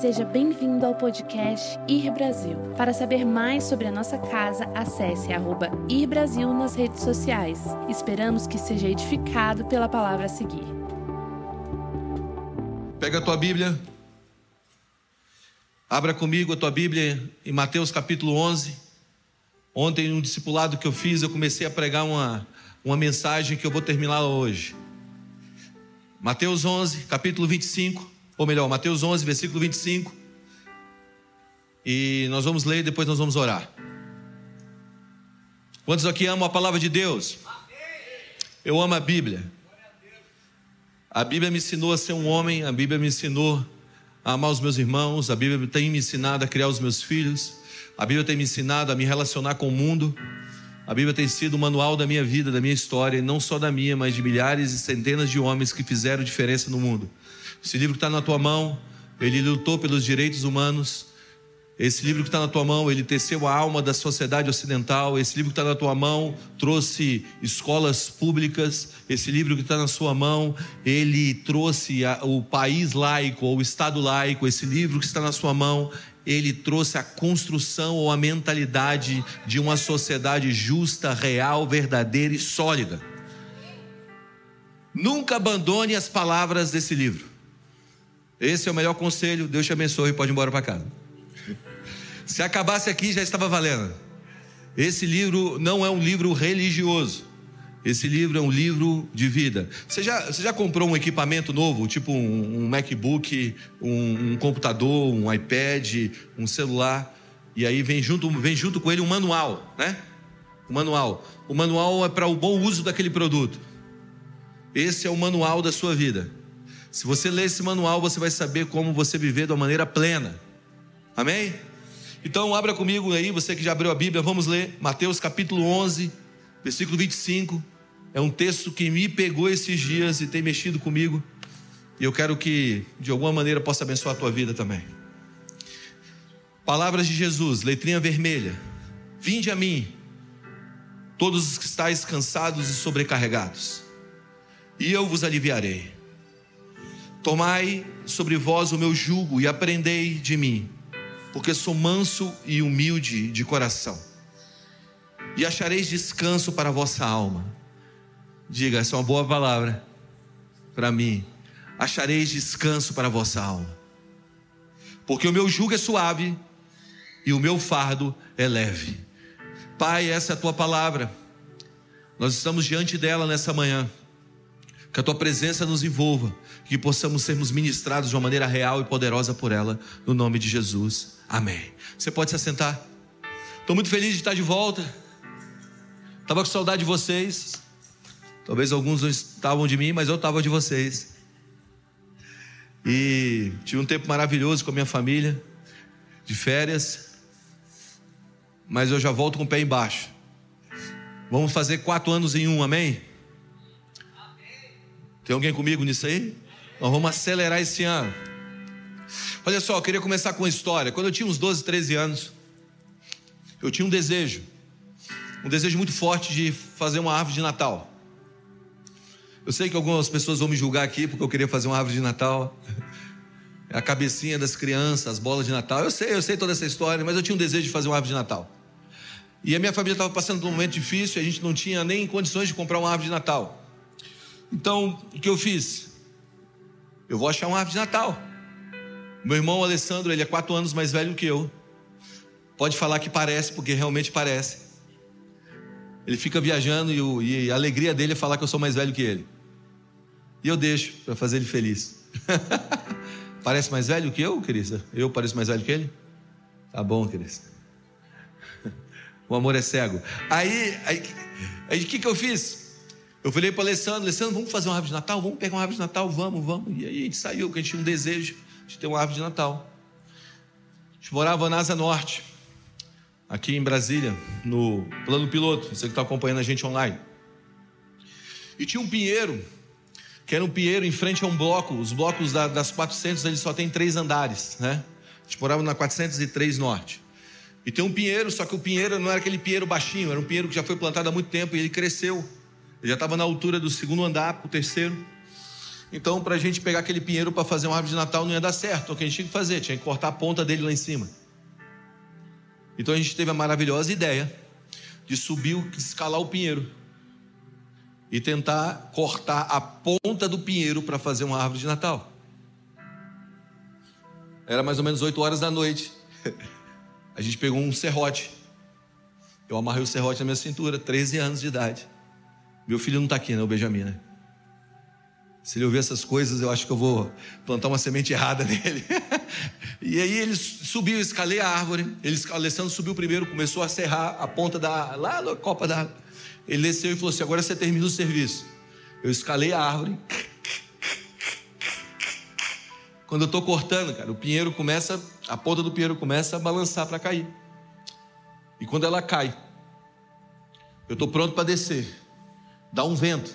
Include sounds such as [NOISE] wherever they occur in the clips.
Seja bem-vindo ao podcast Ir Brasil. Para saber mais sobre a nossa casa, acesse arroba Ir Brasil nas redes sociais. Esperamos que seja edificado pela palavra a seguir. Pega a tua Bíblia. Abra comigo a tua Bíblia em Mateus capítulo 11. Ontem, no discipulado que eu fiz, eu comecei a pregar uma, uma mensagem que eu vou terminar hoje. Mateus 11, capítulo 25, ou melhor, Mateus 11, versículo 25. E nós vamos ler e depois nós vamos orar. Quantos aqui amam a palavra de Deus? Eu amo a Bíblia. A Bíblia me ensinou a ser um homem, a Bíblia me ensinou a amar os meus irmãos, a Bíblia tem me ensinado a criar os meus filhos, a Bíblia tem me ensinado a me relacionar com o mundo. A Bíblia tem sido o manual da minha vida, da minha história, e não só da minha, mas de milhares e centenas de homens que fizeram diferença no mundo. Esse livro que está na tua mão, ele lutou pelos direitos humanos. Esse livro que está na tua mão, ele teceu a alma da sociedade ocidental. Esse livro que está na tua mão trouxe escolas públicas. Esse livro que está na sua mão, ele trouxe o país laico, ou o Estado laico. Esse livro que está na sua mão, ele trouxe a construção ou a mentalidade de uma sociedade justa, real, verdadeira e sólida. Nunca abandone as palavras desse livro. Esse é o melhor conselho. Deus te abençoe e pode ir embora para casa. Se acabasse aqui, já estava valendo. Esse livro não é um livro religioso. Esse livro é um livro de vida. Você já, você já comprou um equipamento novo, tipo um, um MacBook, um, um, computador, um iPad, um celular, e aí vem junto, vem junto com ele um manual, né? O manual. O manual é para o bom uso daquele produto. Esse é o manual da sua vida. Se você ler esse manual, você vai saber como você viver de uma maneira plena. Amém? Então, abra comigo aí, você que já abriu a Bíblia, vamos ler Mateus capítulo 11, versículo 25. É um texto que me pegou esses dias e tem mexido comigo. E eu quero que, de alguma maneira, possa abençoar a tua vida também. Palavras de Jesus, letrinha vermelha. Vinde a mim, todos os que estáis cansados e sobrecarregados, e eu vos aliviarei. Tomai sobre vós o meu jugo e aprendei de mim, porque sou manso e humilde de coração, e achareis descanso para a vossa alma Diga, essa é uma boa palavra para mim. Achareis descanso para a vossa alma. Porque o meu jugo é suave e o meu fardo é leve. Pai, essa é a tua palavra. Nós estamos diante dela nessa manhã. Que a tua presença nos envolva, que possamos sermos ministrados de uma maneira real e poderosa por ela, no nome de Jesus. Amém. Você pode se assentar. Estou muito feliz de estar de volta. Estava com saudade de vocês. Talvez alguns não estavam de mim, mas eu estava de vocês. E tive um tempo maravilhoso com a minha família, de férias. Mas eu já volto com o pé embaixo. Vamos fazer quatro anos em um, amém? Tem alguém comigo nisso aí? Nós vamos acelerar esse ano. Olha só, eu queria começar com uma história. Quando eu tinha uns 12, 13 anos, eu tinha um desejo, um desejo muito forte de fazer uma árvore de Natal. Eu sei que algumas pessoas vão me julgar aqui porque eu queria fazer uma árvore de Natal. A cabecinha das crianças, as bolas de Natal. Eu sei, eu sei toda essa história, mas eu tinha um desejo de fazer uma árvore de Natal. E a minha família estava passando por um momento difícil, a gente não tinha nem condições de comprar uma árvore de Natal. Então, o que eu fiz? Eu vou achar uma árvore de Natal. Meu irmão Alessandro, ele é quatro anos mais velho que eu. Pode falar que parece, porque realmente parece. Ele fica viajando e, o, e a alegria dele é falar que eu sou mais velho que ele. E eu deixo para fazer ele feliz. [LAUGHS] Parece mais velho que eu, Cris? Eu pareço mais velho que ele? Tá bom, Cris. [LAUGHS] O amor é cego. Aí, aí, o que, que eu fiz? Eu falei para o Alessandro, Alessandro, vamos fazer uma árvore de Natal? Vamos pegar uma árvore de Natal? Vamos, vamos. E aí a gente saiu, porque a gente tinha um desejo de ter uma árvore de Natal. A gente morava na Asa Norte, aqui em Brasília, no plano piloto, você que está acompanhando a gente online. E tinha um pinheiro que era um pinheiro em frente a um bloco. Os blocos da, das 400 eles só tem três andares, né? A gente morava na 403 Norte. E tem um pinheiro, só que o pinheiro não era aquele pinheiro baixinho, era um pinheiro que já foi plantado há muito tempo e ele cresceu. Já estava na altura do segundo andar para o terceiro. Então, para a gente pegar aquele pinheiro para fazer uma árvore de Natal não ia dar certo. Então, o que a gente tinha que fazer? Tinha que cortar a ponta dele lá em cima. Então, a gente teve a maravilhosa ideia de subir, escalar o pinheiro e tentar cortar a ponta do pinheiro para fazer uma árvore de Natal. Era mais ou menos 8 horas da noite. [LAUGHS] A gente pegou um serrote. Eu amarrei o serrote na minha cintura, 13 anos de idade. Meu filho não está aqui, né? O Benjamin, né? Se ele ouvir essas coisas, eu acho que eu vou plantar uma semente errada [LAUGHS] nele. e aí ele subiu, escalei a árvore. Ele, Alessandro subiu primeiro, começou a serrar a ponta da lá na copa da. Ele desceu e falou assim: agora você termina o serviço. Eu escalei a árvore. Quando eu estou cortando, cara, o pinheiro começa, a ponta do pinheiro começa a balançar para cair. E quando ela cai, eu estou pronto para descer. Dá um vento.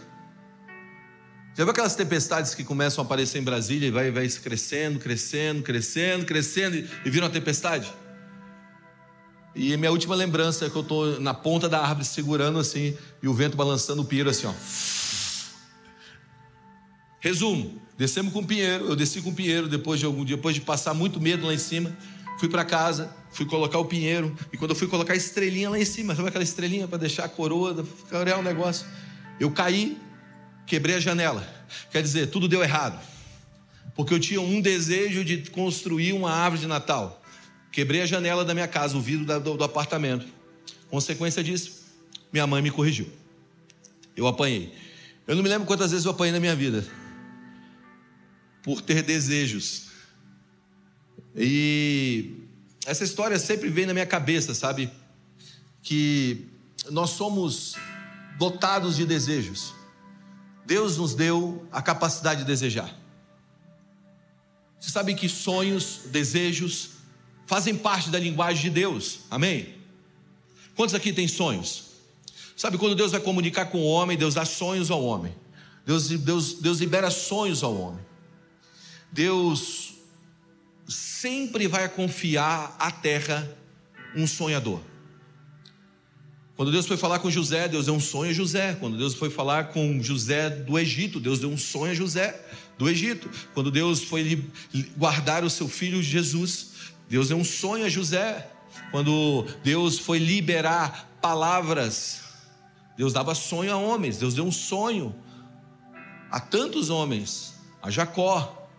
Já viu aquelas tempestades que começam a aparecer em Brasília e vai, vai crescendo, crescendo, crescendo, crescendo e, e vira uma tempestade? E minha última lembrança é que eu estou na ponta da árvore segurando assim e o vento balançando o pinheiro assim, ó. Resumo: descemos com o pinheiro, eu desci com o pinheiro depois de algum dia, depois de passar muito medo lá em cima, fui para casa, fui colocar o pinheiro e quando eu fui colocar a estrelinha lá em cima, sabe aquela estrelinha para deixar a coroa, ficar um negócio, eu caí, quebrei a janela. Quer dizer, tudo deu errado, porque eu tinha um desejo de construir uma árvore de Natal. Quebrei a janela da minha casa, o vidro do, do apartamento. Consequência disso, minha mãe me corrigiu. Eu apanhei. Eu não me lembro quantas vezes eu apanhei na minha vida por ter desejos. E essa história sempre vem na minha cabeça, sabe? Que nós somos dotados de desejos. Deus nos deu a capacidade de desejar. Você sabe que sonhos, desejos, fazem parte da linguagem de Deus. Amém? Quantos aqui têm sonhos? Sabe quando Deus vai comunicar com o homem, Deus dá sonhos ao homem. Deus, Deus, Deus libera sonhos ao homem. Deus sempre vai confiar à terra um sonhador. Quando Deus foi falar com José, Deus deu um sonho a José. Quando Deus foi falar com José do Egito, Deus deu um sonho a José do Egito. Quando Deus foi guardar o seu filho Jesus, Deus deu um sonho a José. Quando Deus foi liberar palavras, Deus dava sonho a homens. Deus deu um sonho a tantos homens, a Jacó.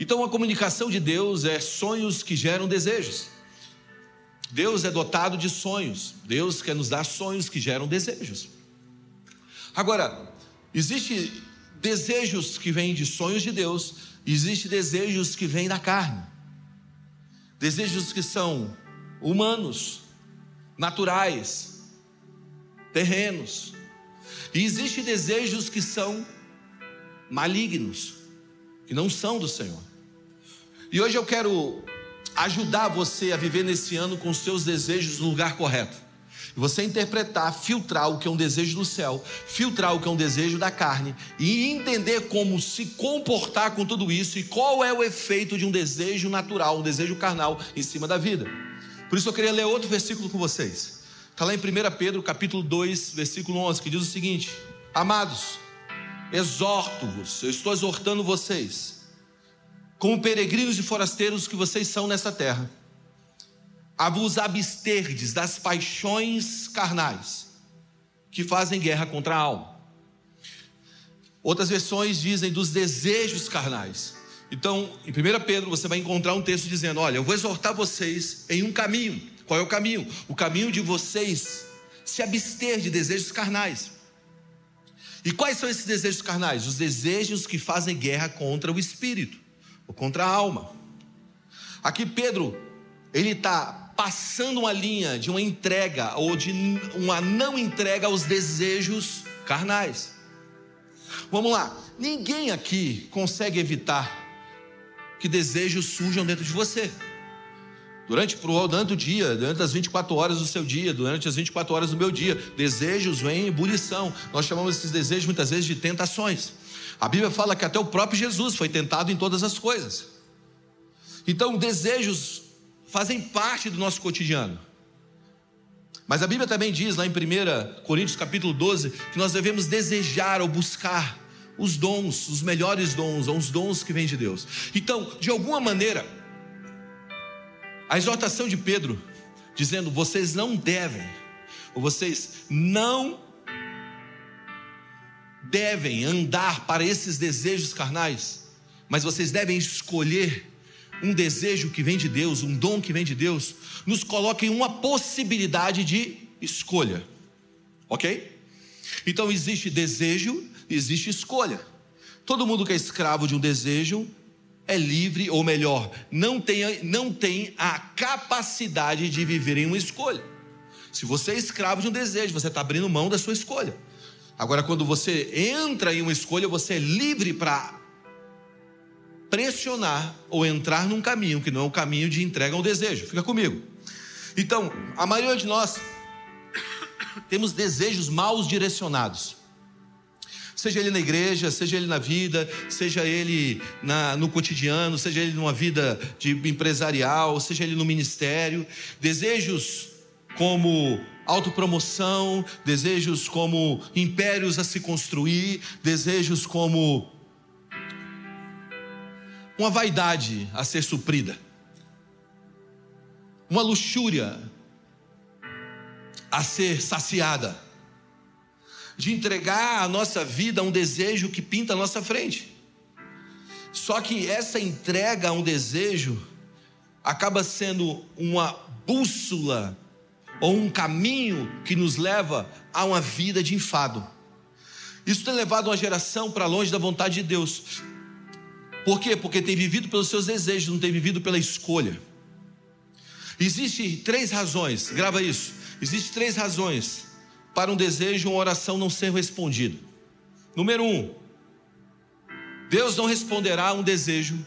Então a comunicação de Deus é sonhos que geram desejos. Deus é dotado de sonhos. Deus quer nos dar sonhos que geram desejos. Agora, existe desejos que vêm de sonhos de Deus, existe desejos que vêm da carne desejos que são humanos, naturais, terrenos. E existem desejos que são malignos, que não são do Senhor. E hoje eu quero ajudar você a viver nesse ano com os seus desejos no lugar correto. Você interpretar, filtrar o que é um desejo do céu, filtrar o que é um desejo da carne e entender como se comportar com tudo isso e qual é o efeito de um desejo natural, um desejo carnal em cima da vida. Por isso eu queria ler outro versículo com vocês. Está lá em 1 Pedro, capítulo 2, versículo 11, que diz o seguinte: Amados, exorto-vos, eu estou exortando vocês, como peregrinos e forasteiros que vocês são nessa terra a vos absterdes das paixões carnais que fazem guerra contra a alma. Outras versões dizem dos desejos carnais. Então, em 1 Pedro, você vai encontrar um texto dizendo: Olha, eu vou exortar vocês em um caminho. Qual é o caminho? O caminho de vocês se abster de desejos carnais. E quais são esses desejos carnais? Os desejos que fazem guerra contra o espírito, ou contra a alma. Aqui Pedro, ele está passando uma linha de uma entrega ou de uma não entrega aos desejos carnais. Vamos lá, ninguém aqui consegue evitar que desejos surjam dentro de você. Durante, durante o dia, durante as 24 horas do seu dia, durante as 24 horas do meu dia, desejos vêm em ebulição. Nós chamamos esses desejos muitas vezes de tentações. A Bíblia fala que até o próprio Jesus foi tentado em todas as coisas. Então, desejos fazem parte do nosso cotidiano. Mas a Bíblia também diz lá em 1 Coríntios capítulo 12 que nós devemos desejar ou buscar os dons, os melhores dons, ou os dons que vêm de Deus. Então, de alguma maneira, a exortação de Pedro, dizendo: vocês não devem, ou vocês não devem andar para esses desejos carnais, mas vocês devem escolher um desejo que vem de Deus, um dom que vem de Deus, nos coloca em uma possibilidade de escolha, ok? Então existe desejo, existe escolha. Todo mundo que é escravo de um desejo é livre, ou melhor, não tem, não tem a capacidade de viver em uma escolha. Se você é escravo de um desejo, você está abrindo mão da sua escolha. Agora, quando você entra em uma escolha, você é livre para pressionar ou entrar num caminho que não é o caminho de entrega ao desejo. Fica comigo. Então, a maioria de nós temos desejos mal direcionados. Seja ele na igreja, seja ele na vida, seja ele na, no cotidiano, seja ele numa vida de empresarial, seja ele no ministério. Desejos como autopromoção, desejos como impérios a se construir, desejos como uma vaidade a ser suprida, uma luxúria a ser saciada, de entregar a nossa vida a um desejo que pinta a nossa frente. Só que essa entrega a um desejo acaba sendo uma bússola ou um caminho que nos leva a uma vida de enfado. Isso tem levado uma geração para longe da vontade de Deus. Por quê? Porque tem vivido pelos seus desejos, não tem vivido pela escolha. Existem três razões, grava isso. Existem três razões para um desejo uma oração não ser respondida. Número um, Deus não responderá a um desejo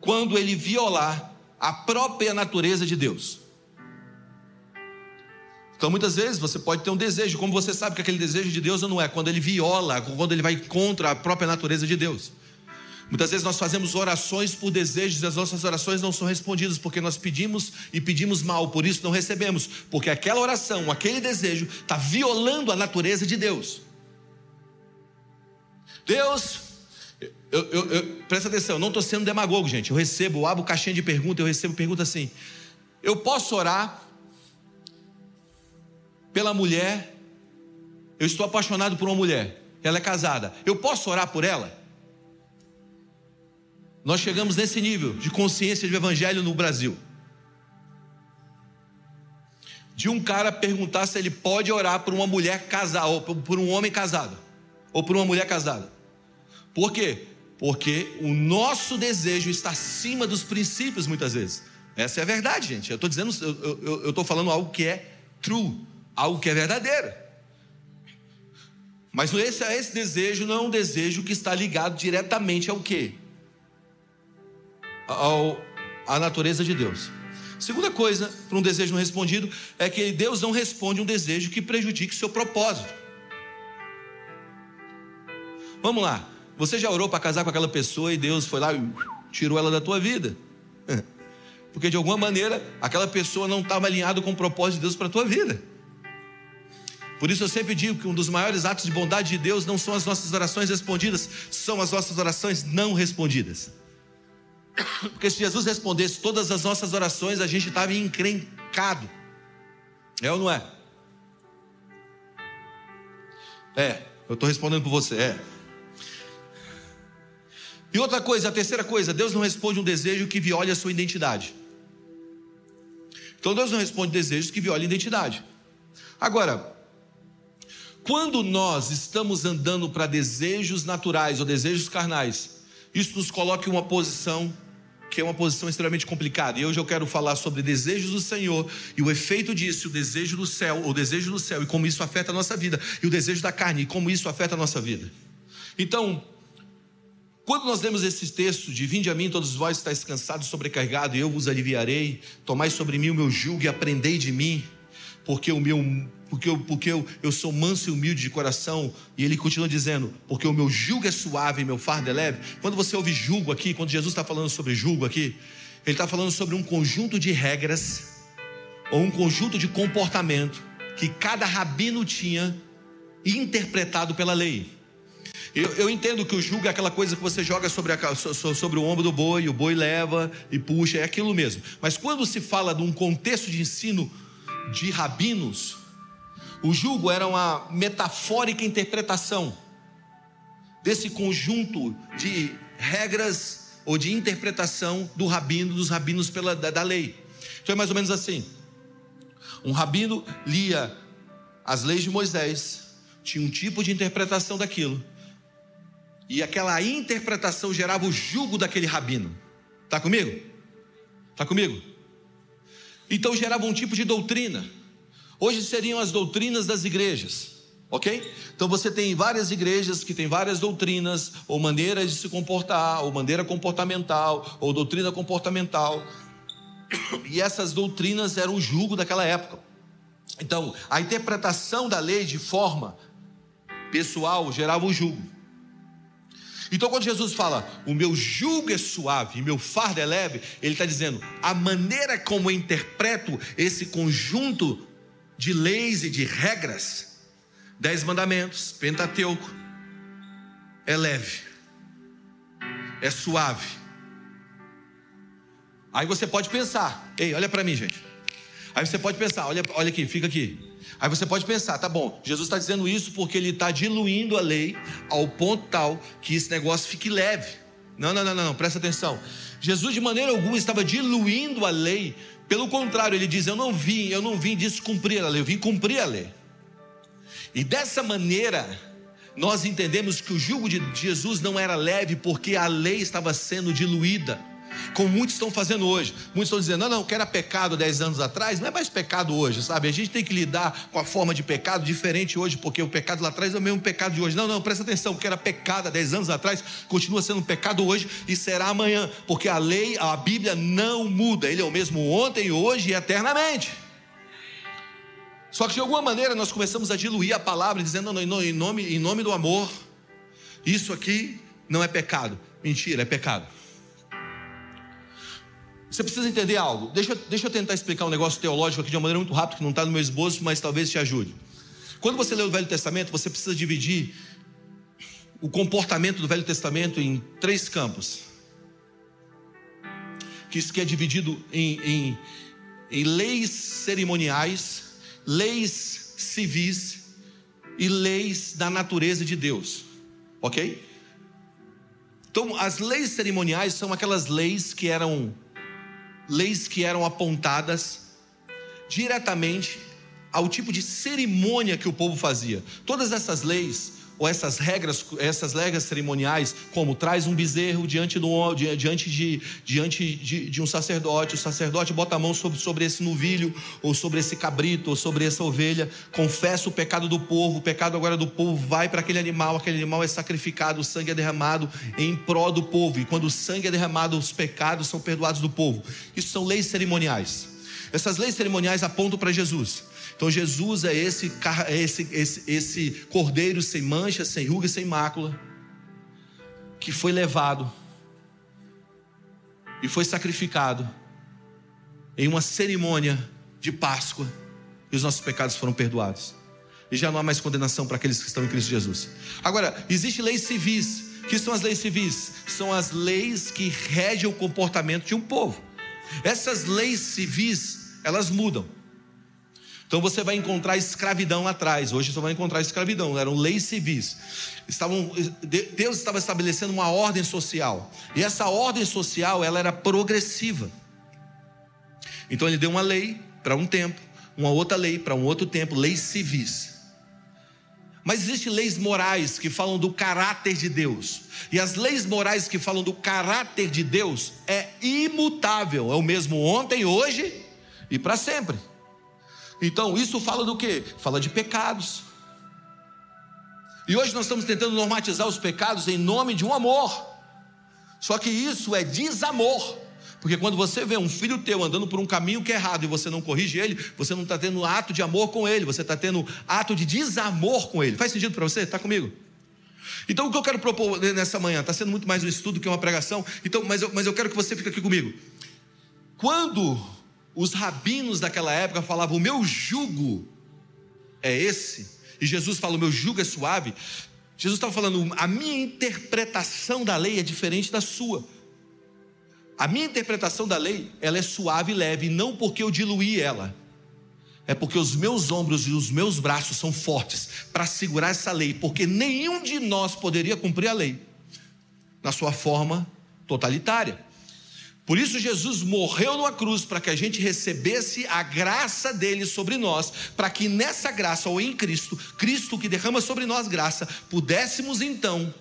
quando ele violar a própria natureza de Deus. Então, muitas vezes você pode ter um desejo, como você sabe que aquele desejo de Deus não é, quando ele viola, quando ele vai contra a própria natureza de Deus. Muitas vezes nós fazemos orações por desejos e as nossas orações não são respondidas porque nós pedimos e pedimos mal, por isso não recebemos, porque aquela oração, aquele desejo está violando a natureza de Deus. Deus, eu, eu, eu, presta atenção, eu não estou sendo demagogo, gente. Eu recebo, eu abro caixinha de pergunta, eu recebo pergunta assim: eu posso orar pela mulher. Eu estou apaixonado por uma mulher. Ela é casada. Eu posso orar por ela? Nós chegamos nesse nível de consciência do evangelho no Brasil. De um cara perguntar se ele pode orar por uma mulher casada, ou por um homem casado, ou por uma mulher casada. Por quê? Porque o nosso desejo está acima dos princípios, muitas vezes. Essa é a verdade, gente. Eu estou dizendo, eu estou falando algo que é true algo que é verdadeiro. Mas esse, esse desejo não é um desejo que está ligado diretamente ao quê? Ao, à natureza de Deus. Segunda coisa, para um desejo não respondido, é que Deus não responde um desejo que prejudique o seu propósito. Vamos lá, você já orou para casar com aquela pessoa e Deus foi lá e tirou ela da tua vida? [LAUGHS] Porque de alguma maneira aquela pessoa não estava alinhada com o propósito de Deus para a tua vida. Por isso eu sempre digo que um dos maiores atos de bondade de Deus não são as nossas orações respondidas, são as nossas orações não respondidas. Porque se Jesus respondesse todas as nossas orações, a gente estava encrencado. É ou não é? É, eu estou respondendo por você, é. E outra coisa, a terceira coisa, Deus não responde um desejo que viole a sua identidade. Então Deus não responde desejos que violem a identidade. Agora, quando nós estamos andando para desejos naturais ou desejos carnais, isso nos coloca em uma posição que é uma posição extremamente complicada. E hoje eu quero falar sobre desejos do Senhor e o efeito disso, o desejo do céu, o desejo do céu e como isso afeta a nossa vida, e o desejo da carne e como isso afeta a nossa vida. Então, quando nós lemos esse texto de Vinde a mim, todos vós estáis cansados, sobrecarregados, e eu vos aliviarei, tomai sobre mim o meu jugo e aprendei de mim, porque o meu porque, eu, porque eu, eu sou manso e humilde de coração. E ele continua dizendo, porque o meu jugo é suave e meu fardo é leve. Quando você ouve jugo aqui, quando Jesus está falando sobre jugo aqui, ele está falando sobre um conjunto de regras ou um conjunto de comportamento que cada rabino tinha interpretado pela lei. Eu, eu, entendo que o jugo é aquela coisa que você joga sobre, a, sobre o ombro do boi, o boi leva e puxa, é aquilo mesmo. Mas quando se fala de um contexto de ensino de rabinos, o jugo era uma metafórica interpretação desse conjunto de regras ou de interpretação do rabino, dos rabinos pela, da, da lei. Então é mais ou menos assim: um rabino lia as leis de Moisés, tinha um tipo de interpretação daquilo, e aquela interpretação gerava o jugo daquele rabino. Está comigo? Está comigo? Então gerava um tipo de doutrina. Hoje seriam as doutrinas das igrejas, ok? Então você tem várias igrejas que têm várias doutrinas, ou maneiras de se comportar, ou maneira comportamental, ou doutrina comportamental. E essas doutrinas eram o jugo daquela época. Então, a interpretação da lei de forma pessoal gerava o jugo. Então, quando Jesus fala, o meu jugo é suave meu fardo é leve, ele está dizendo, a maneira como eu interpreto esse conjunto de leis e de regras, dez mandamentos, Pentateuco, é leve, é suave. Aí você pode pensar, ei, olha para mim, gente. Aí você pode pensar, olha, olha aqui, fica aqui. Aí você pode pensar, tá bom, Jesus está dizendo isso porque ele está diluindo a lei ao ponto tal que esse negócio fique leve. Não, não, não, não, não, presta atenção. Jesus de maneira alguma estava diluindo a lei pelo contrário, ele diz: Eu não vim, eu não vim descumprir a lei, eu vim cumprir a lei. E dessa maneira, nós entendemos que o jugo de Jesus não era leve porque a lei estava sendo diluída como muitos estão fazendo hoje. Muitos estão dizendo, não, não, que era pecado 10 anos atrás, não é mais pecado hoje, sabe? A gente tem que lidar com a forma de pecado diferente hoje, porque o pecado lá atrás é o mesmo pecado de hoje. Não, não, presta atenção, o que era pecado há 10 anos atrás, continua sendo pecado hoje e será amanhã, porque a lei, a Bíblia não muda, ele é o mesmo ontem, hoje e eternamente. Só que de alguma maneira nós começamos a diluir a palavra, dizendo, não, em nome, em nome do amor, isso aqui não é pecado. Mentira, é pecado. Você precisa entender algo. Deixa, deixa eu tentar explicar um negócio teológico aqui de uma maneira muito rápida, que não está no meu esboço, mas talvez te ajude. Quando você lê o Velho Testamento, você precisa dividir o comportamento do Velho Testamento em três campos. Que isso que é dividido em, em, em leis cerimoniais, leis civis e leis da natureza de Deus. Ok? Então, as leis cerimoniais são aquelas leis que eram leis que eram apontadas diretamente ao tipo de cerimônia que o povo fazia. Todas essas leis ou essas regras, essas regras cerimoniais, como traz um bezerro diante, do, diante, de, diante de, de, um sacerdote, o sacerdote bota a mão sobre, sobre esse novilho, ou sobre esse cabrito, ou sobre essa ovelha, confessa o pecado do povo, o pecado agora do povo vai para aquele animal, aquele animal é sacrificado, o sangue é derramado em pró do povo, e quando o sangue é derramado, os pecados são perdoados do povo. Isso são leis cerimoniais. Essas leis cerimoniais apontam para Jesus. Então Jesus é esse, é esse, esse, esse cordeiro sem mancha, sem ruga sem mácula, que foi levado e foi sacrificado em uma cerimônia de Páscoa, e os nossos pecados foram perdoados. E já não há mais condenação para aqueles que estão em Cristo Jesus. Agora, existem leis civis. O que são as leis civis? São as leis que regem o comportamento de um povo. Essas leis civis, elas mudam. Então você vai encontrar escravidão atrás. Hoje você vai encontrar escravidão. Eram leis civis. Estavam, Deus estava estabelecendo uma ordem social. E essa ordem social ela era progressiva. Então ele deu uma lei para um tempo, uma outra lei para um outro tempo, leis civis. Mas existem leis morais que falam do caráter de Deus. E as leis morais que falam do caráter de Deus é imutável, é o mesmo ontem, hoje e para sempre. Então, isso fala do que? Fala de pecados. E hoje nós estamos tentando normatizar os pecados em nome de um amor. Só que isso é desamor. Porque quando você vê um filho teu andando por um caminho que é errado e você não corrige ele, você não está tendo ato de amor com ele, você está tendo ato de desamor com ele. Faz sentido para você? Está comigo? Então o que eu quero propor nessa manhã, está sendo muito mais um estudo que uma pregação, então, mas, eu, mas eu quero que você fique aqui comigo. Quando os rabinos daquela época falavam: O meu jugo é esse. E Jesus fala: O meu jugo é suave. Jesus estava falando, a minha interpretação da lei é diferente da sua. A minha interpretação da lei, ela é suave e leve, não porque eu diluí ela. É porque os meus ombros e os meus braços são fortes para segurar essa lei, porque nenhum de nós poderia cumprir a lei na sua forma totalitária. Por isso, Jesus morreu numa cruz para que a gente recebesse a graça dele sobre nós, para que nessa graça, ou em Cristo, Cristo que derrama sobre nós graça, pudéssemos então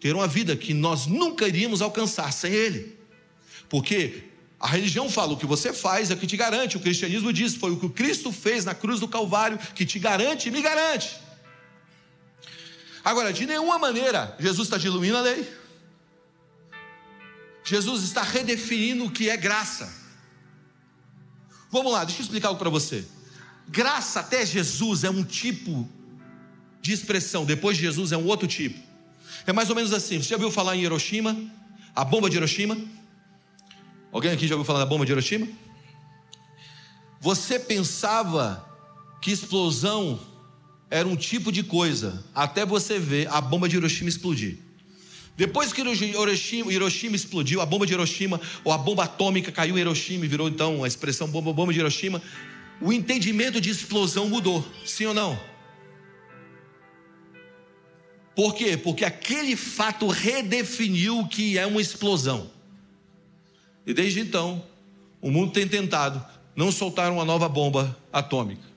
ter uma vida que nós nunca iríamos alcançar sem ele. Porque a religião fala: o que você faz é o que te garante, o cristianismo diz: foi o que Cristo fez na cruz do Calvário que te garante e me garante. Agora, de nenhuma maneira, Jesus está diluindo a lei. Jesus está redefinindo o que é graça. Vamos lá, deixa eu explicar algo para você. Graça até Jesus é um tipo de expressão, depois de Jesus é um outro tipo. É mais ou menos assim. Você já ouviu falar em Hiroshima? A bomba de Hiroshima? Alguém aqui já ouviu falar da bomba de Hiroshima? Você pensava que explosão era um tipo de coisa, até você ver a bomba de Hiroshima explodir. Depois que Hiroshima, Hiroshima, explodiu, a bomba de Hiroshima, ou a bomba atômica caiu em Hiroshima e virou então a expressão bomba, bomba de Hiroshima, o entendimento de explosão mudou, sim ou não? Por quê? Porque aquele fato redefiniu o que é uma explosão. E desde então, o mundo tem tentado não soltar uma nova bomba atômica.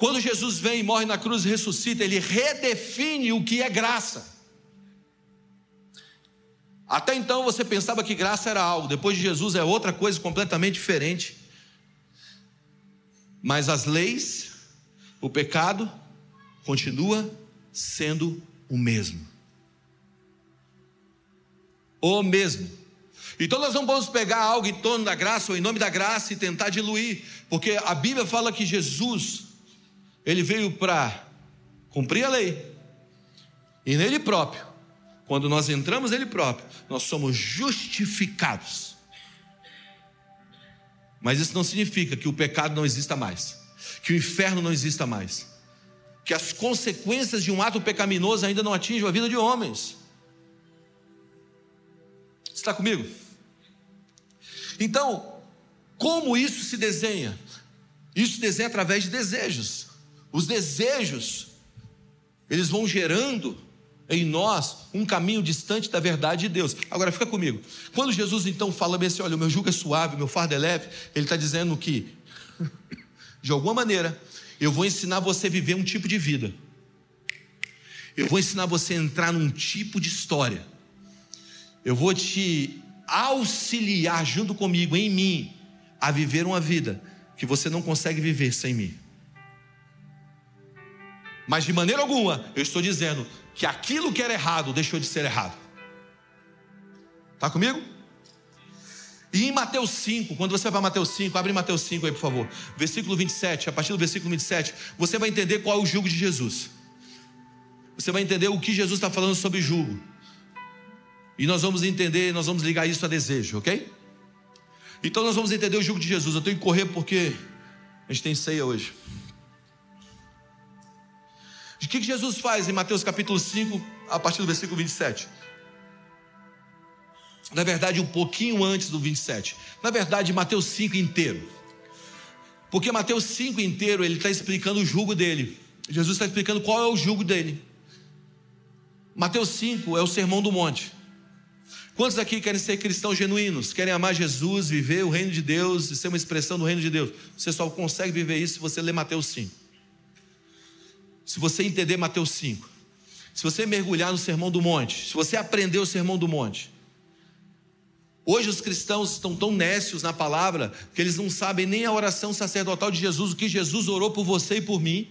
Quando Jesus vem morre na cruz e ressuscita, ele redefine o que é graça. Até então você pensava que graça era algo, depois de Jesus é outra coisa completamente diferente. Mas as leis, o pecado, continua sendo o mesmo. O mesmo. Então nós não vamos pegar algo em torno da graça ou em nome da graça e tentar diluir, porque a Bíblia fala que Jesus ele veio para cumprir a lei. E nele próprio, quando nós entramos nele próprio, nós somos justificados. Mas isso não significa que o pecado não exista mais, que o inferno não exista mais, que as consequências de um ato pecaminoso ainda não atinjam a vida de homens. Está comigo? Então, como isso se desenha? Isso se desenha através de desejos. Os desejos, eles vão gerando em nós um caminho distante da verdade de Deus. Agora fica comigo. Quando Jesus então fala bem assim: olha, o meu jugo é suave, o meu fardo é leve, ele está dizendo que, de alguma maneira, eu vou ensinar você a viver um tipo de vida. Eu vou ensinar você a entrar num tipo de história. Eu vou te auxiliar junto comigo, em mim, a viver uma vida que você não consegue viver sem mim. Mas de maneira alguma eu estou dizendo que aquilo que era errado deixou de ser errado. Está comigo? E em Mateus 5, quando você vai para Mateus 5, abre Mateus 5 aí, por favor. Versículo 27, a partir do versículo 27, você vai entender qual é o jugo de Jesus. Você vai entender o que Jesus está falando sobre jugo. E nós vamos entender, nós vamos ligar isso a desejo, ok? Então nós vamos entender o jugo de Jesus. Eu tenho que correr porque a gente tem ceia hoje. O que Jesus faz em Mateus capítulo 5, a partir do versículo 27? Na verdade, um pouquinho antes do 27. Na verdade, Mateus 5 inteiro. Porque Mateus 5 inteiro, ele está explicando o jugo dele. Jesus está explicando qual é o jugo dele. Mateus 5 é o sermão do monte. Quantos aqui querem ser cristãos genuínos? Querem amar Jesus, viver o reino de Deus e ser uma expressão do reino de Deus? Você só consegue viver isso se você ler Mateus 5 se você entender Mateus 5, se você mergulhar no Sermão do Monte, se você aprender o Sermão do Monte, Hoje os cristãos estão tão nécios na palavra que eles não sabem nem a oração sacerdotal de Jesus, o que Jesus orou por você e por mim,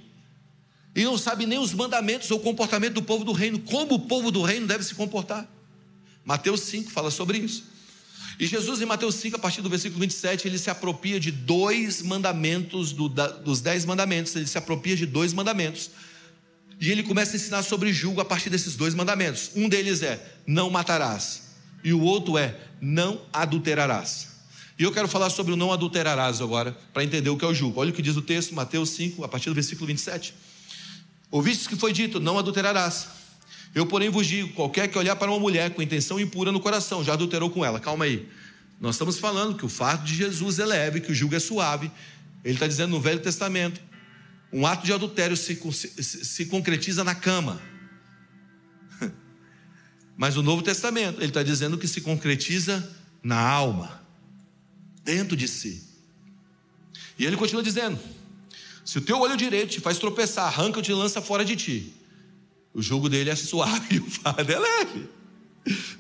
e não sabem nem os mandamentos ou o comportamento do povo do reino, como o povo do reino deve se comportar. Mateus 5 fala sobre isso. E Jesus, em Mateus 5, a partir do versículo 27, ele se apropria de dois mandamentos, do, da, dos dez mandamentos, ele se apropria de dois mandamentos e ele começa a ensinar sobre julgo a partir desses dois mandamentos. Um deles é: não matarás. E o outro é: não adulterarás. E eu quero falar sobre o não adulterarás agora, para entender o que é o julgo. Olha o que diz o texto, Mateus 5, a partir do versículo 27. Ouvistes que foi dito: Não adulterarás. Eu, porém, vos digo: qualquer que olhar para uma mulher com intenção impura no coração, já adulterou com ela. Calma aí. Nós estamos falando que o fato de Jesus é leve, que o jugo é suave. Ele está dizendo no Velho Testamento: um ato de adultério se, se, se concretiza na cama. [LAUGHS] Mas no Novo Testamento, ele está dizendo que se concretiza na alma, dentro de si. E ele continua dizendo: se o teu olho direito te faz tropeçar, arranca-te e lança fora de ti. O jogo dele é suave [LAUGHS] e o fardo é leve.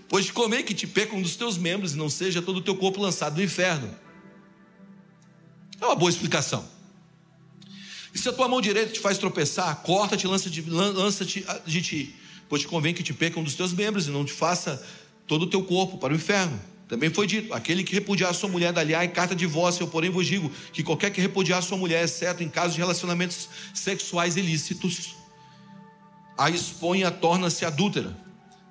Pois de comer que te peca um dos teus membros e não seja todo o teu corpo lançado no inferno. É uma boa explicação. Se a tua mão direita te faz tropeçar, corta-te lança-te lança de ti. Pois te convém que te peca um dos teus membros e não te faça todo o teu corpo para o inferno. Também foi dito: aquele que repudiar sua mulher dali em carta de divórcio, eu porém vos digo que qualquer que repudiar sua mulher, exceto em casos de relacionamentos sexuais ilícitos, a expõe a torna-se adúltera.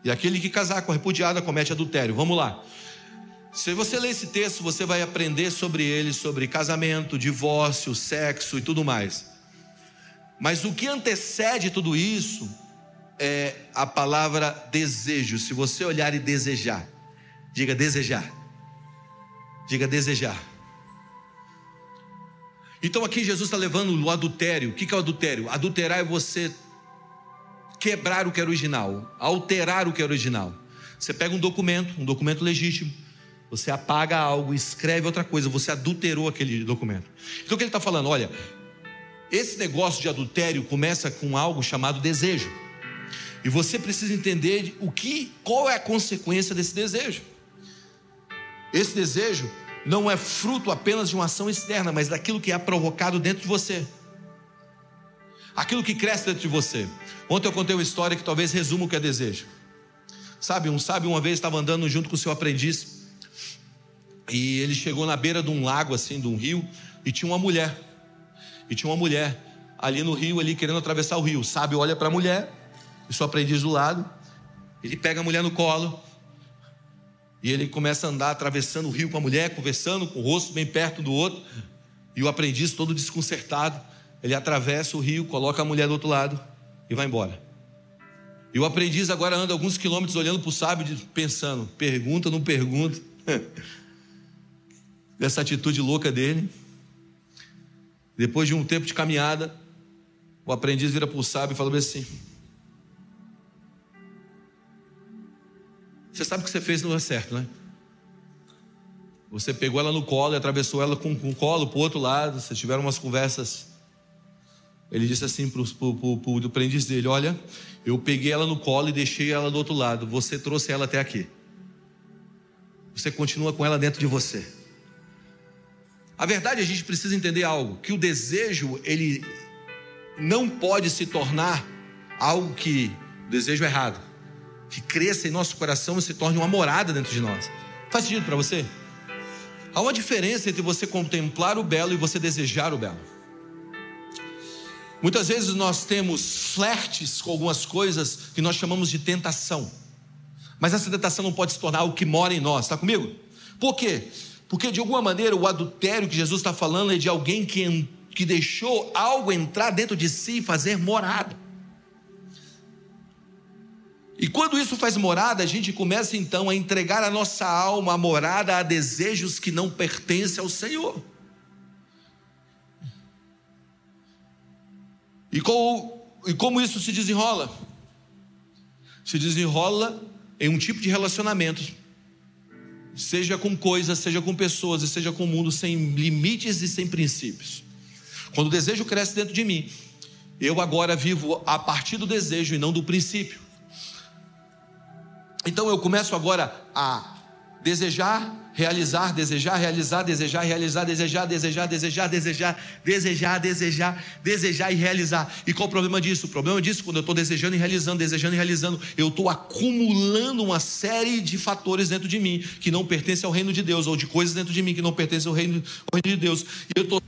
E aquele que casar com a repudiada comete adultério. Vamos lá. Se você ler esse texto, você vai aprender sobre ele, sobre casamento, divórcio, sexo e tudo mais. Mas o que antecede tudo isso é a palavra desejo. Se você olhar e desejar, Diga desejar. Diga desejar. Então aqui Jesus está levando o adultério. O que é o adultério? Adulterar é você quebrar o que é original, alterar o que é original. Você pega um documento, um documento legítimo, você apaga algo, escreve outra coisa, você adulterou aquele documento. Então o que ele está falando? Olha, esse negócio de adultério começa com algo chamado desejo. E você precisa entender o que, qual é a consequência desse desejo. Esse desejo não é fruto apenas de uma ação externa, mas daquilo que é provocado dentro de você. Aquilo que cresce dentro de você. Ontem eu contei uma história que talvez resuma o que é desejo. Sabe, um sábio uma vez estava andando junto com o seu aprendiz e ele chegou na beira de um lago, assim, de um rio, e tinha uma mulher. E tinha uma mulher ali no rio, ali querendo atravessar o rio. O sábio olha para a mulher, e seu aprendiz do lado. Ele pega a mulher no colo, e ele começa a andar atravessando o rio com a mulher, conversando com o rosto bem perto do outro. E o aprendiz, todo desconcertado, ele atravessa o rio, coloca a mulher do outro lado e vai embora. E o aprendiz agora anda alguns quilômetros olhando para o sábio, pensando: pergunta, não pergunta. [LAUGHS] Dessa atitude louca dele. Depois de um tempo de caminhada, o aprendiz vira para o sábio e fala assim: Você sabe que você fez não é certo, né? Você pegou ela no colo e atravessou ela com, com o colo para o outro lado. Vocês tiveram umas conversas. Ele disse assim para o aprendiz dele: Olha, eu peguei ela no colo e deixei ela do outro lado. Você trouxe ela até aqui. Você continua com ela dentro de você. A verdade, a gente precisa entender algo: que o desejo, ele não pode se tornar algo que. Desejo errado que cresça em nosso coração e se torne uma morada dentro de nós. Faz sentido para você? Há uma diferença entre você contemplar o belo e você desejar o belo. Muitas vezes nós temos flertes com algumas coisas que nós chamamos de tentação. Mas essa tentação não pode se tornar algo que mora em nós, está comigo? Por quê? Porque de alguma maneira o adultério que Jesus está falando é de alguém que, que deixou algo entrar dentro de si e fazer morada. E quando isso faz morada, a gente começa então a entregar a nossa alma a morada a desejos que não pertencem ao Senhor. E, e como isso se desenrola? Se desenrola em um tipo de relacionamento, seja com coisas, seja com pessoas, e seja com o mundo, sem limites e sem princípios. Quando o desejo cresce dentro de mim, eu agora vivo a partir do desejo e não do princípio. Então eu começo agora a desejar, realizar, desejar, realizar, desejar, realizar, desejar, desejar, desejar, desejar, desejar, desejar, desejar e realizar. E qual o problema disso? O problema disso, quando eu estou desejando e realizando, desejando e realizando, eu estou acumulando uma série de fatores dentro de mim que não pertencem ao reino de Deus, ou de coisas dentro de mim que não pertencem ao reino, ao reino de Deus. E eu estou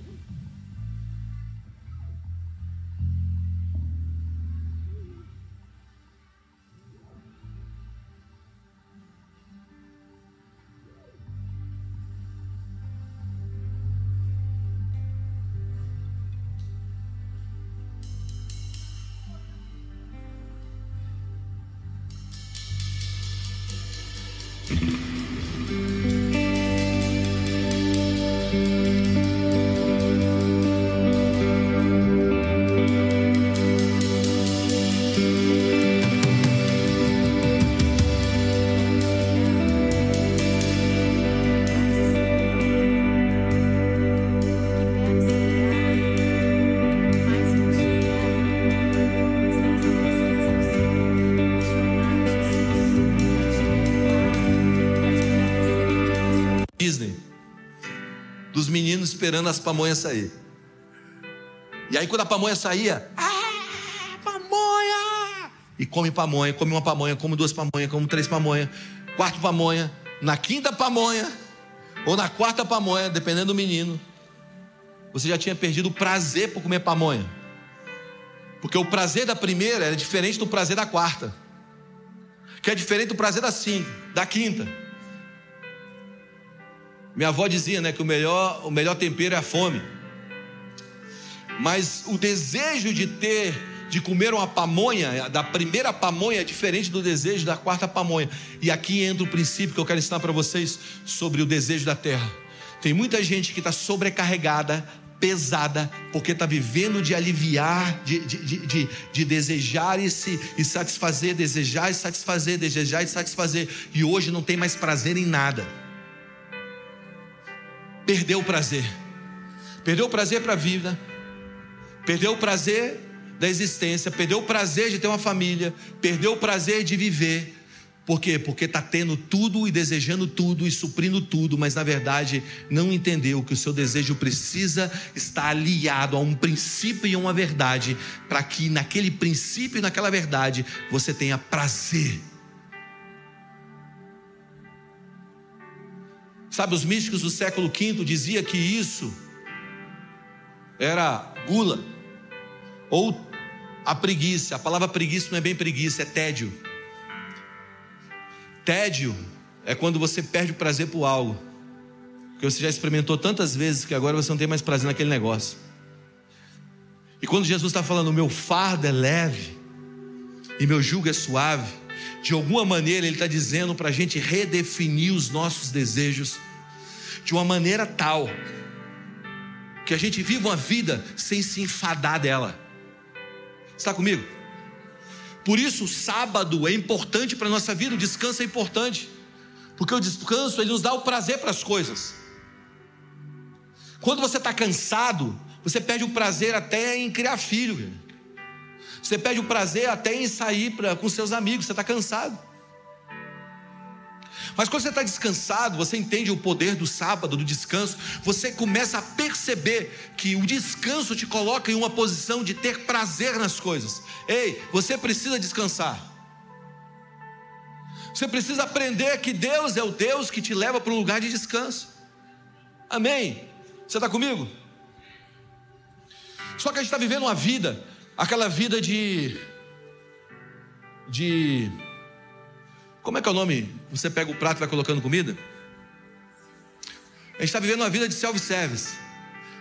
meninos esperando as pamonhas sair. E aí quando a pamonha saía, ah, pamonha! E come pamonha, come uma pamonha, come duas pamonhas, come três pamonhas, quarto pamonha, na quinta pamonha, ou na quarta pamonha, dependendo do menino, você já tinha perdido o prazer por comer pamonha. Porque o prazer da primeira era diferente do prazer da quarta. Que é diferente do prazer da cinco, da quinta. Minha avó dizia, né, que o melhor, o melhor tempero é a fome. Mas o desejo de ter, de comer uma pamonha, da primeira pamonha é diferente do desejo da quarta pamonha. E aqui entra o princípio que eu quero ensinar para vocês sobre o desejo da terra. Tem muita gente que está sobrecarregada, pesada, porque está vivendo de aliviar, de, de, de, de, de desejar e, se, e satisfazer, desejar e satisfazer, desejar e satisfazer, e hoje não tem mais prazer em nada. Perdeu o prazer, perdeu o prazer para a vida, perdeu o prazer da existência, perdeu o prazer de ter uma família, perdeu o prazer de viver, por quê? Porque está tendo tudo e desejando tudo e suprindo tudo, mas na verdade não entendeu que o seu desejo precisa estar aliado a um princípio e a uma verdade, para que naquele princípio e naquela verdade você tenha prazer. Sabe, os místicos do século V diziam que isso era gula ou a preguiça. A palavra preguiça não é bem preguiça, é tédio. Tédio é quando você perde o prazer por algo que você já experimentou tantas vezes que agora você não tem mais prazer naquele negócio. E quando Jesus está falando, meu fardo é leve e meu jugo é suave, de alguma maneira Ele está dizendo para a gente redefinir os nossos desejos de uma maneira tal que a gente viva uma vida sem se enfadar dela. Está comigo? Por isso, o sábado é importante para a nossa vida, o descanso é importante, porque o descanso ele nos dá o prazer para as coisas. Quando você está cansado, você perde o prazer até em criar filho, você perde o prazer até em sair pra, com seus amigos, você está cansado. Mas quando você está descansado, você entende o poder do sábado, do descanso, você começa a perceber que o descanso te coloca em uma posição de ter prazer nas coisas. Ei, você precisa descansar. Você precisa aprender que Deus é o Deus que te leva para um lugar de descanso. Amém? Você está comigo? Só que a gente está vivendo uma vida, aquela vida de. de como é que é o nome? Você pega o prato e vai colocando comida? A gente está vivendo uma vida de self-service.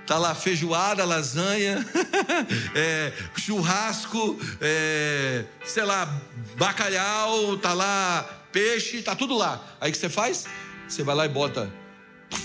Está lá feijoada, lasanha, [LAUGHS] é, churrasco, é, sei lá, bacalhau, tá lá peixe, tá tudo lá. Aí o que você faz? Você vai lá e bota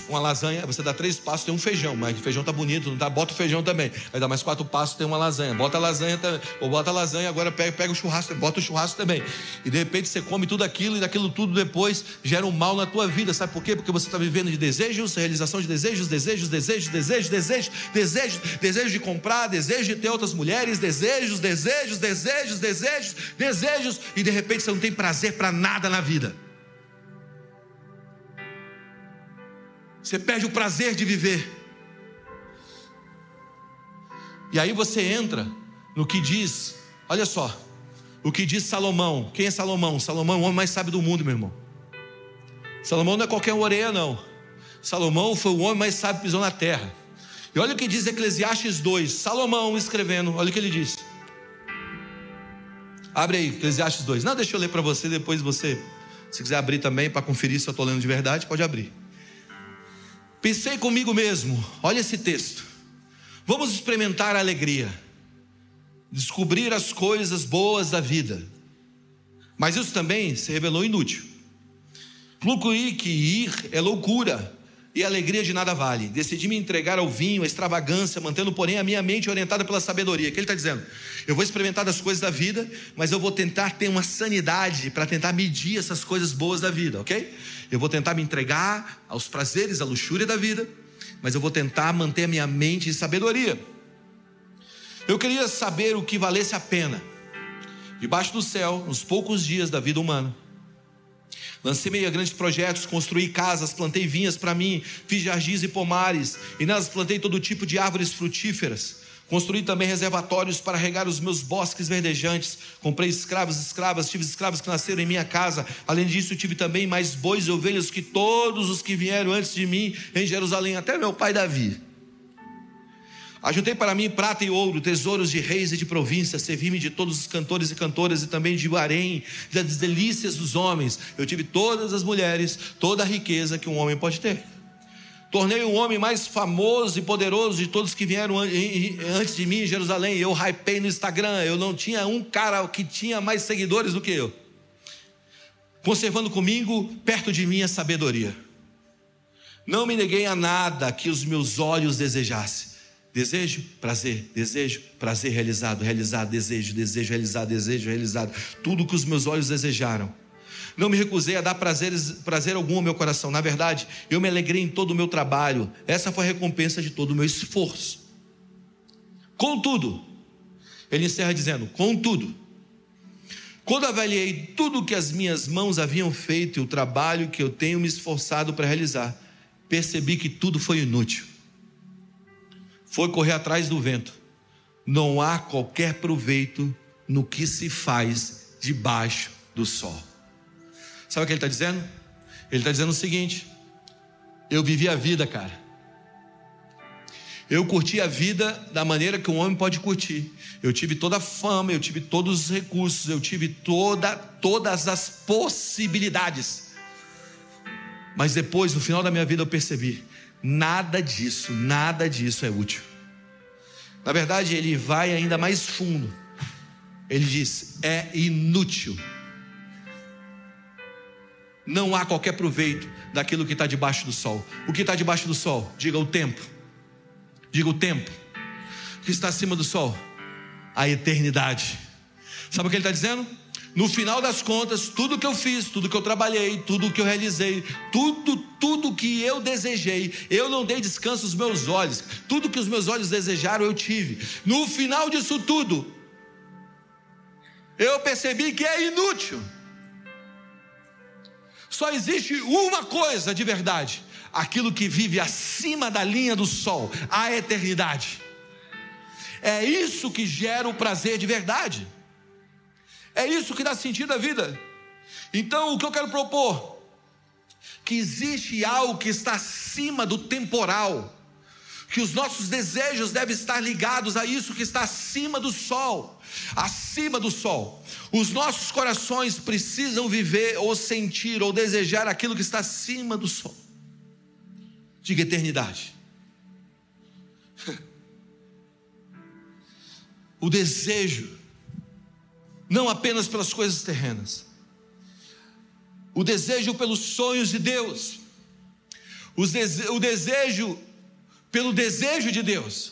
uma lasanha, você dá três passos, tem um feijão, mas o feijão tá bonito, não tá? Bota o feijão também. Aí dá mais quatro passos, tem uma lasanha. Bota a lasanha também. Ou bota a lasanha, agora pega, pega o churrasco, bota o churrasco também. E de repente você come tudo aquilo e daquilo tudo depois gera um mal na tua vida. Sabe por quê? Porque você está vivendo de desejos, realização de desejos, desejos, desejos, desejos, desejos, desejos, desejos de comprar, desejos de ter outras mulheres, desejos, desejos, desejos, desejos, desejos, e de repente você não tem prazer para nada na vida. Você perde o prazer de viver. E aí você entra no que diz, olha só, o que diz Salomão. Quem é Salomão? Salomão é o homem mais sábio do mundo, meu irmão. Salomão não é qualquer orelha, não. Salomão foi o homem mais sábio que pisou na terra. E olha o que diz Eclesiastes 2. Salomão escrevendo, olha o que ele diz. Abre aí, Eclesiastes 2. Não, deixa eu ler para você, depois você, se quiser abrir também para conferir se eu estou lendo de verdade, pode abrir. Pensei comigo mesmo, olha esse texto. Vamos experimentar a alegria, descobrir as coisas boas da vida. Mas isso também se revelou inútil. Concluí que ir é loucura e alegria de nada vale. Decidi me entregar ao vinho, à extravagância, mantendo, porém, a minha mente orientada pela sabedoria. O que ele está dizendo? Eu vou experimentar das coisas da vida, mas eu vou tentar ter uma sanidade para tentar medir essas coisas boas da vida, ok? Eu vou tentar me entregar aos prazeres, à luxúria da vida, mas eu vou tentar manter a minha mente em sabedoria. Eu queria saber o que valesse a pena, debaixo do céu, nos poucos dias da vida humana, Lancei a grandes projetos, construí casas, plantei vinhas para mim, fiz jardins e pomares, e nelas plantei todo tipo de árvores frutíferas. Construí também reservatórios para regar os meus bosques verdejantes. Comprei escravos e escravas, tive escravos que nasceram em minha casa. Além disso, tive também mais bois e ovelhas que todos os que vieram antes de mim em Jerusalém, até meu pai Davi. Ajuntei para mim prata e ouro, tesouros de reis e de províncias, servi-me de todos os cantores e cantoras e também de Bahrein, das delícias dos homens. Eu tive todas as mulheres, toda a riqueza que um homem pode ter. Tornei o homem mais famoso e poderoso de todos que vieram antes de mim em Jerusalém. Eu hypei no Instagram, eu não tinha um cara que tinha mais seguidores do que eu. Conservando comigo, perto de mim, a sabedoria. Não me neguei a nada que os meus olhos desejassem Desejo, prazer, desejo, prazer realizado, realizado, desejo, desejo realizado, desejo realizado. Tudo que os meus olhos desejaram. Não me recusei a dar prazeres, prazer algum ao meu coração. Na verdade, eu me alegrei em todo o meu trabalho. Essa foi a recompensa de todo o meu esforço. Contudo, ele encerra dizendo: Contudo, quando avaliei tudo o que as minhas mãos haviam feito e o trabalho que eu tenho me esforçado para realizar, percebi que tudo foi inútil foi correr atrás do vento. Não há qualquer proveito no que se faz debaixo do sol. Sabe o que ele está dizendo? Ele está dizendo o seguinte: eu vivi a vida, cara. Eu curti a vida da maneira que um homem pode curtir. Eu tive toda a fama, eu tive todos os recursos, eu tive toda, todas as possibilidades. Mas depois, no final da minha vida, eu percebi Nada disso, nada disso é útil. Na verdade, ele vai ainda mais fundo. Ele diz: é inútil. Não há qualquer proveito daquilo que está debaixo do sol. O que está debaixo do sol? Diga o tempo. Diga o tempo. O que está acima do sol? A eternidade. Sabe o que ele está dizendo? No final das contas, tudo que eu fiz, tudo que eu trabalhei, tudo que eu realizei, tudo, tudo que eu desejei, eu não dei descanso aos meus olhos, tudo que os meus olhos desejaram eu tive. No final disso tudo, eu percebi que é inútil. Só existe uma coisa de verdade: aquilo que vive acima da linha do sol, a eternidade. É isso que gera o prazer de verdade. É isso que dá sentido à vida. Então, o que eu quero propor? Que existe algo que está acima do temporal, que os nossos desejos devem estar ligados a isso que está acima do sol, acima do sol. Os nossos corações precisam viver ou sentir ou desejar aquilo que está acima do sol. Diga eternidade. [LAUGHS] O desejo não apenas pelas coisas terrenas. O desejo pelos sonhos de Deus, o desejo pelo desejo de Deus.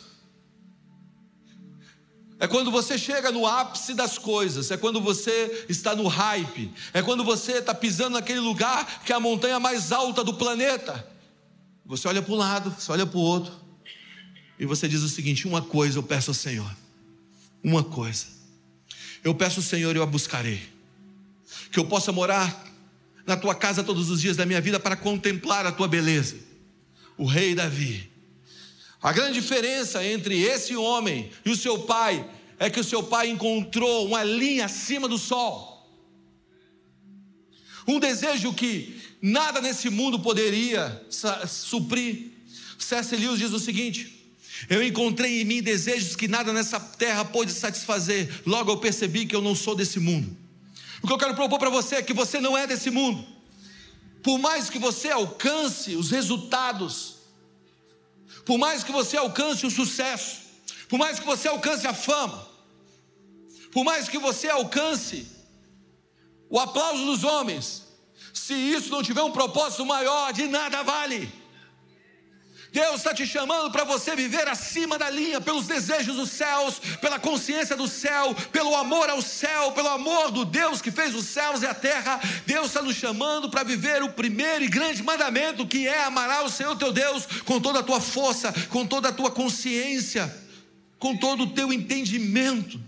É quando você chega no ápice das coisas, é quando você está no hype, é quando você está pisando naquele lugar que é a montanha mais alta do planeta. Você olha para um lado, você olha para o outro, e você diz o seguinte: uma coisa eu peço ao Senhor, uma coisa, eu peço ao Senhor, eu a buscarei. Que eu possa morar na tua casa todos os dias da minha vida para contemplar a tua beleza. O rei Davi. A grande diferença entre esse homem e o seu pai é que o seu pai encontrou uma linha acima do sol. Um desejo que nada nesse mundo poderia suprir. C.S. Lewis diz o seguinte: eu encontrei em mim desejos que nada nessa terra pôde satisfazer. Logo eu percebi que eu não sou desse mundo. O que eu quero propor para você é que você não é desse mundo. Por mais que você alcance os resultados, por mais que você alcance o sucesso, por mais que você alcance a fama, por mais que você alcance o aplauso dos homens, se isso não tiver um propósito maior, de nada vale. Deus está te chamando para você viver acima da linha, pelos desejos dos céus, pela consciência do céu, pelo amor ao céu, pelo amor do Deus que fez os céus e a terra. Deus está nos chamando para viver o primeiro e grande mandamento, que é amar o Senhor teu Deus com toda a tua força, com toda a tua consciência, com todo o teu entendimento.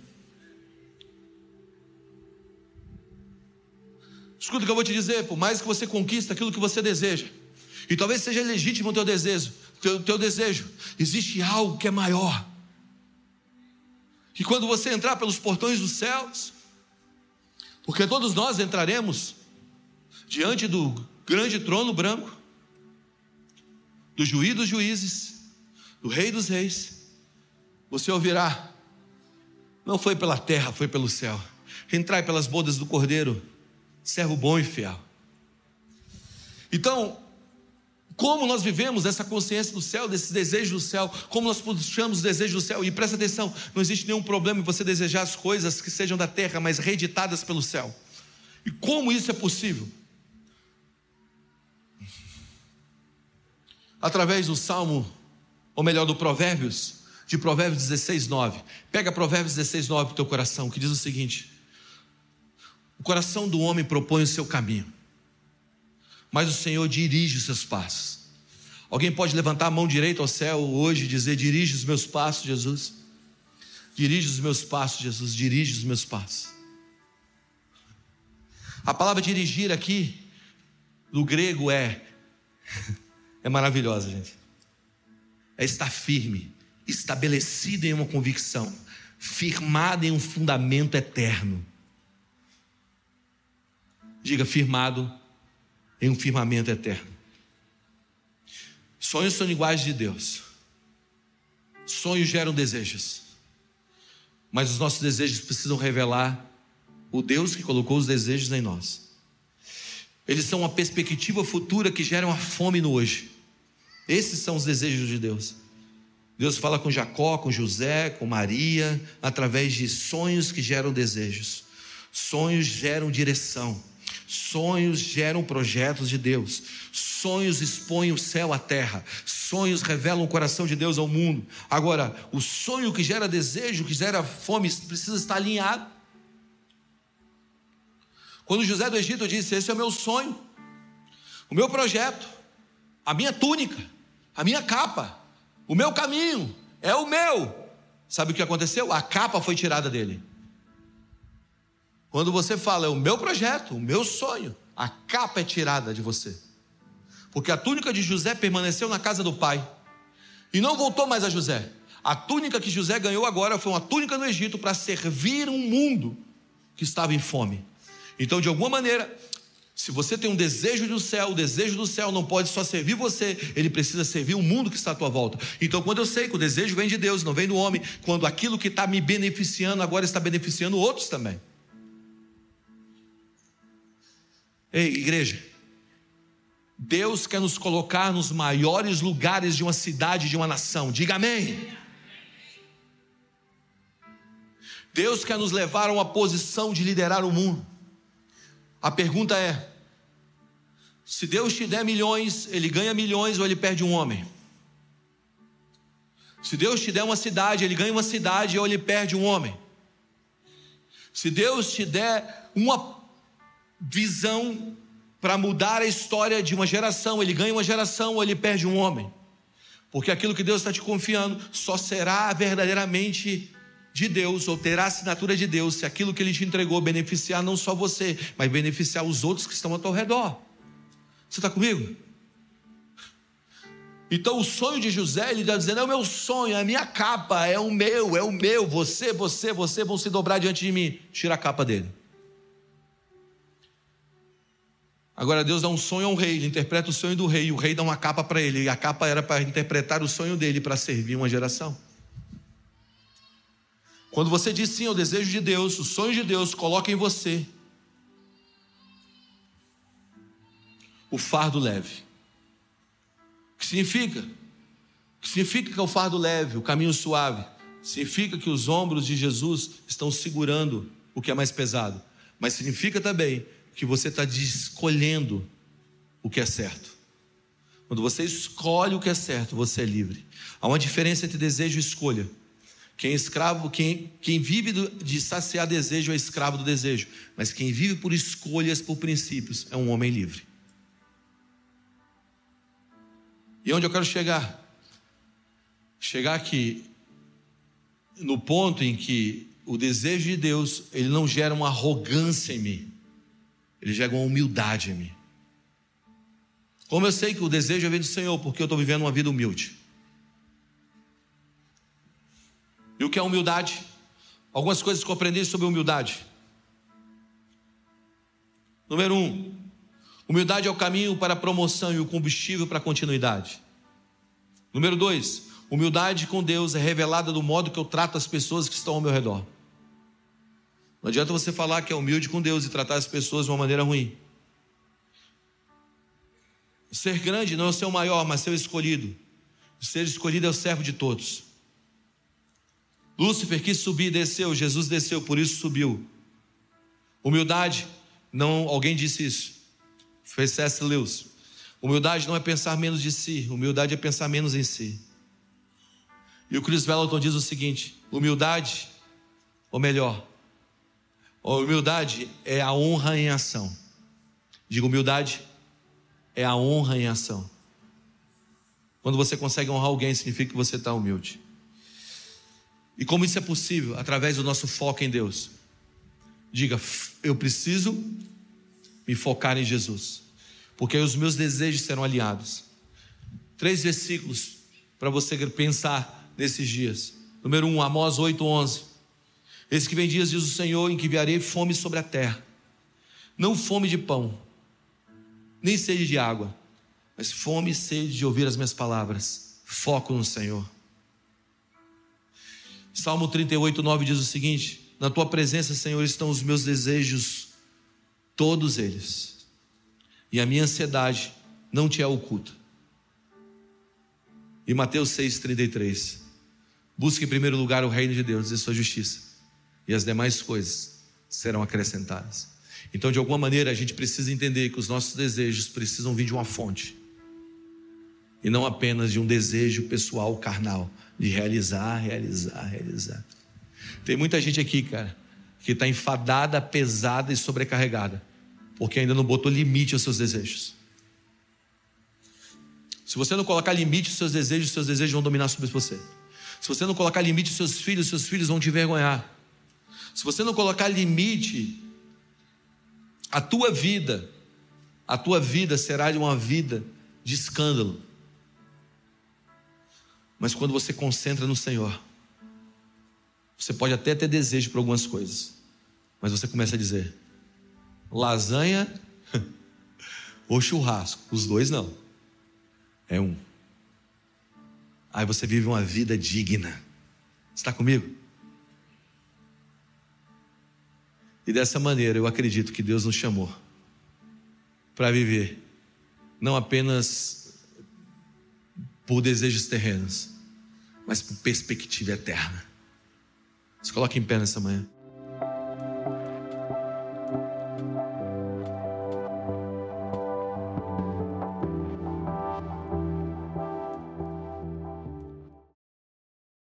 Escuta o que eu vou te dizer, por mais que você conquista aquilo que você deseja, e talvez seja legítimo o teu desejo, teu, teu desejo, existe algo que é maior. Que quando você entrar pelos portões dos céus, porque todos nós entraremos diante do grande trono branco, do juiz dos juízes, do rei dos reis, você ouvirá, não foi pela terra, foi pelo céu. Entrai pelas bodas do cordeiro, servo bom e fiel. Então, como nós vivemos essa consciência do céu, desses desejos do céu, como nós puxamos os desejos do céu, e presta atenção, não existe nenhum problema em você desejar as coisas que sejam da terra, mas reeditadas pelo céu. E como isso é possível? Através do Salmo, ou melhor, do Provérbios, de Provérbios 16, 9. Pega Provérbios 16, 9 para o teu coração, que diz o seguinte: O coração do homem propõe o seu caminho, mas o Senhor dirige os seus passos. Alguém pode levantar a mão direita ao céu hoje e dizer: Dirige os meus passos, Jesus. Dirige os meus passos, Jesus. Dirige os meus passos. A palavra dirigir aqui, no grego, é. [LAUGHS] É maravilhosa, gente. É estar firme, estabelecido em uma convicção, firmado em um fundamento eterno. Diga, firmado em um firmamento eterno. Sonhos são linguagem de Deus. Sonhos geram desejos. Mas os nossos desejos precisam revelar o Deus que colocou os desejos em nós. Eles são uma perspectiva futura que gera uma fome no hoje. Esses são os desejos de Deus. Deus fala com Jacó, com José, com Maria, através de sonhos que geram desejos. Sonhos geram direção. Sonhos geram projetos de Deus. Sonhos expõem o céu à terra. Sonhos revelam o coração de Deus ao mundo. Agora, o sonho que gera desejo, que gera fome, precisa estar alinhado. Quando José do Egito disse: Esse é o meu sonho, o meu projeto, a minha túnica, a minha capa, o meu caminho, é o meu. Sabe o que aconteceu? A capa foi tirada dele. Quando você fala, é o meu projeto, o meu sonho, a capa é tirada de você. Porque a túnica de José permaneceu na casa do pai e não voltou mais a José. A túnica que José ganhou agora foi uma túnica no Egito para servir um mundo que estava em fome. Então, de alguma maneira, se você tem um desejo do céu, o desejo do céu não pode só servir você, ele precisa servir o mundo que está à tua volta. Então, quando eu sei que o desejo vem de Deus, não vem do homem, quando aquilo que está me beneficiando agora está beneficiando outros também. Ei, igreja, Deus quer nos colocar nos maiores lugares de uma cidade, de uma nação. Diga amém. Deus quer nos levar a uma posição de liderar o mundo. A pergunta é: se Deus te der milhões, ele ganha milhões ou ele perde um homem? Se Deus te der uma cidade, ele ganha uma cidade ou ele perde um homem? Se Deus te der uma visão para mudar a história de uma geração, ele ganha uma geração ou ele perde um homem? Porque aquilo que Deus está te confiando só será verdadeiramente de Deus, ou terá assinatura de Deus, se aquilo que Ele te entregou beneficiar não só você, mas beneficiar os outros que estão ao teu redor. Você está comigo? Então o sonho de José, ele está dizendo: é o meu sonho, é a minha capa, é o meu, é o meu, você, você, você vão se dobrar diante de mim. Tira a capa dele. Agora Deus dá um sonho ao rei, ele interpreta o sonho do rei, e o rei dá uma capa para ele, e a capa era para interpretar o sonho dele, para servir uma geração. Quando você diz sim ao desejo de Deus, o sonho de Deus, coloca em você o fardo leve. O que significa? O que significa que é o fardo leve, o caminho suave? Significa que os ombros de Jesus estão segurando o que é mais pesado. Mas significa também que você está escolhendo o que é certo. Quando você escolhe o que é certo, você é livre. Há uma diferença entre desejo e escolha. Quem é escravo, quem, quem vive de saciar desejo é escravo do desejo, mas quem vive por escolhas, por princípios, é um homem livre. E onde eu quero chegar? Chegar aqui no ponto em que o desejo de Deus, ele não gera uma arrogância em mim. Ele gera uma humildade em mim. Como eu sei que o desejo vem do Senhor, porque eu estou vivendo uma vida humilde. E o que é humildade? Algumas coisas que eu aprendi sobre humildade. Número um, humildade é o caminho para a promoção e o combustível para a continuidade. Número dois, humildade com Deus é revelada do modo que eu trato as pessoas que estão ao meu redor. Não adianta você falar que é humilde com Deus e tratar as pessoas de uma maneira ruim. Ser grande não é ser o maior, mas ser o escolhido. Ser escolhido é o servo de todos. Lúcifer quis subir e desceu, Jesus desceu, por isso subiu. Humildade, não, alguém disse isso. Foi C.S. Lewis. Humildade não é pensar menos de si, humildade é pensar menos em si. E o Chris Vellington diz o seguinte: humildade, ou melhor, humildade é a honra em ação. Diga humildade é a honra em ação. Quando você consegue honrar alguém, significa que você está humilde. E como isso é possível? Através do nosso foco em Deus. Diga, eu preciso me focar em Jesus, porque os meus desejos serão aliados. Três versículos para você pensar nesses dias. Número um, Amós 8:11. Esse que vem dias, diz o Senhor, em que enviarei fome sobre a terra. Não fome de pão, nem sede de água, mas fome e sede de ouvir as minhas palavras. Foco no Senhor. Salmo 38, 9 diz o seguinte: Na tua presença, Senhor, estão os meus desejos, todos eles, e a minha ansiedade não te é oculta. E Mateus 6,33: Busque em primeiro lugar o reino de Deus e sua justiça, e as demais coisas serão acrescentadas. Então, de alguma maneira, a gente precisa entender que os nossos desejos precisam vir de uma fonte, e não apenas de um desejo pessoal carnal, de realizar, realizar, realizar. Tem muita gente aqui, cara, que está enfadada, pesada e sobrecarregada, porque ainda não botou limite aos seus desejos. Se você não colocar limite aos seus desejos, seus desejos vão dominar sobre você. Se você não colocar limite aos seus filhos, seus filhos vão te envergonhar. Se você não colocar limite à tua vida, a tua vida será de uma vida de escândalo. Mas quando você concentra no Senhor, você pode até ter desejo por algumas coisas, mas você começa a dizer: lasanha [LAUGHS] ou churrasco, os dois não, é um. Aí você vive uma vida digna. Está comigo? E dessa maneira eu acredito que Deus nos chamou para viver não apenas por desejos terrenos, mas por perspectiva eterna. Se coloque em pé nessa manhã.